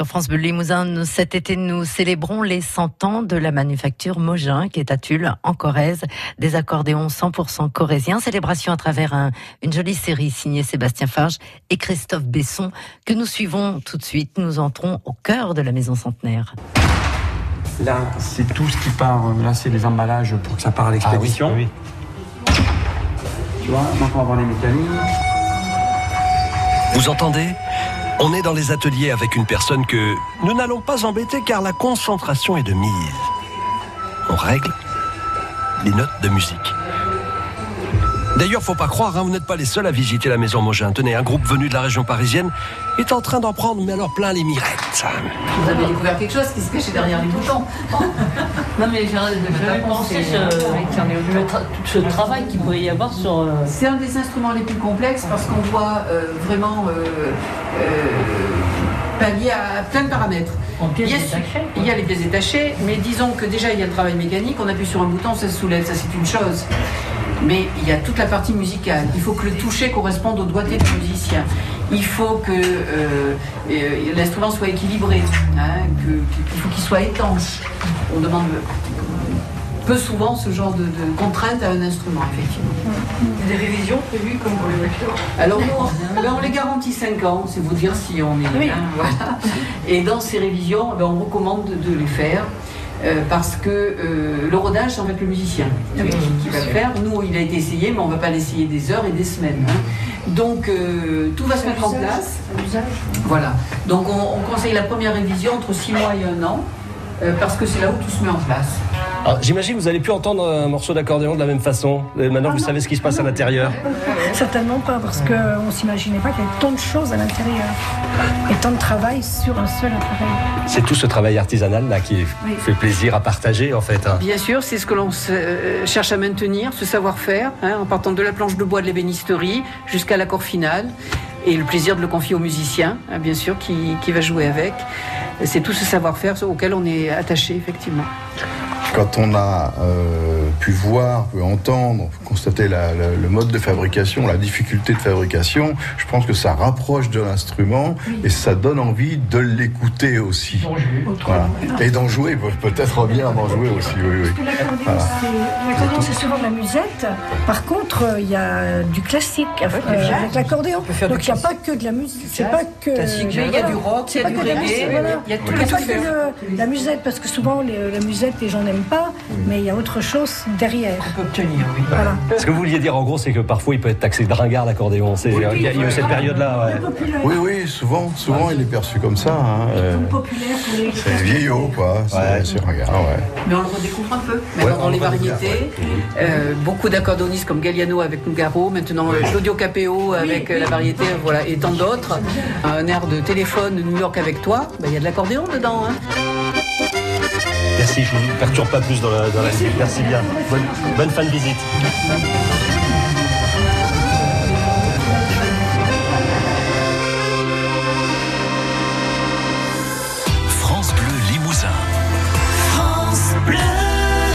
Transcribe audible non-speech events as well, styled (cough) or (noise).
sur France Bleu Limousin. Cet été, nous célébrons les 100 ans de la manufacture Mogin, qui est à Tulle, en Corrèze. Des accordéons 100% corréziens. Célébration à travers une jolie série signée Sébastien Farge et Christophe Besson, que nous suivons tout de suite. Nous entrons au cœur de la maison centenaire. Là, c'est tout ce qui part. Là, c'est les emballages pour que ça parte à l'expédition. Ah oui, Tu vois, maintenant on va voir les mécaniques. Vous entendez? On est dans les ateliers avec une personne que nous n'allons pas embêter car la concentration est de mise. On règle les notes de musique. D'ailleurs, faut pas croire, hein, vous n'êtes pas les seuls à visiter la maison Mogin. Tenez, un groupe venu de la région parisienne est en train d'en prendre, mais alors plein les mirettes. Vous avez découvert quelque chose qui se cachait derrière les boutons. (laughs) non, mais j'avais pensé ce, tout ce travail qu'il pourrait y avoir sur. Euh, C'est un des instruments les plus complexes parce qu'on euh, vraiment euh, pallier à plein de paramètres. il, y a, il y a les pièces détachées, mais disons que déjà il y a le travail mécanique, on appuie sur un bouton, ça se soulève, ça c'est une chose. Mais il y a toute la partie musicale. Il faut que le toucher corresponde au doigté du musicien. Il faut que euh, euh, l'instrument soit équilibré, hein, qu'il faut qu'il soit étanche. On demande peu souvent ce genre de, de contraintes à un instrument, effectivement. Des révisions prévues comme pour les voitures Alors nous, on, les garantit 5 ans, c'est vous dire si on est bien. Voilà. Et dans ces révisions, ben, on recommande de les faire. Euh, parce que euh, le rodage, c'est en fait le musicien qui, va le faire. Nous, il a été essayé, mais on ne va pas l'essayer des heures et des semaines. Hein. Donc, euh, tout va se mettre en place. Voilà. Donc, on, on, conseille la première révision entre 6 mois et 1 an, parce que c'est là où tout se met en place. J'imagine que vous allez plus entendre un morceau d'accordéon de la même façon. Maintenant, ah vous non. savez ce qui se passe à l'intérieur. Certainement pas, parce qu'on ne s'imaginait pas qu'il y avait tant de choses à l'intérieur et tant de travail sur un seul appareil. C'est tout ce travail artisanal là qui oui. fait plaisir à partager en fait. Hein. Bien sûr, c'est ce que l'on euh, cherche à maintenir, ce savoir-faire, hein, en partant de la planche de bois de l'ébénisterie jusqu'à l'accord final. Et le plaisir de le confier au musicien, hein, bien sûr, qui, qui va jouer avec. C'est tout ce savoir-faire auquel on est attaché, effectivement quand on a euh, pu voir, pu entendre, constater la, la, le mode de fabrication, la difficulté de fabrication, je pense que ça rapproche de l'instrument et ça donne envie de l'écouter aussi. Voilà. Et d'en jouer, peut-être bien d'en jouer aussi. Oui, oui. L'accordéon, voilà. c'est souvent de la musette. Par contre, il y a du classique euh, avec l'accordéon. Donc il n'y a pas que de la musique. C'est pas que. Classique, il y a du rock, il y a du reggae. Il y a tout pas que la musette, parce que souvent les, la musette, les gens n'aiment pas, mais il y a autre chose derrière. On peut obtenir, oui. Voilà. Ce que vous vouliez dire en gros, c'est que parfois il peut être taxé de ringard l'accordéon. Oui, il, y a, il y a eu cette période-là. Ouais. Oui, oui, souvent, souvent ouais. il est perçu comme ça. Hein. Euh, populaire pour les. C'est vieillot, quoi. C'est ouais. ringard, ouais. Mais on le redécouvre un peu. Maintenant, dans les variétés, euh, beaucoup d'accordéonistes comme Galliano avec Nougaro, maintenant Claudio Capeo avec la variété, voilà, et tant d'autres. Un air de téléphone New York avec toi, il bah, y a de l'accordéon dedans. Hein. Merci, je ne vous perturbe pas plus dans la, dans Merci bien. Bonne fin de visite.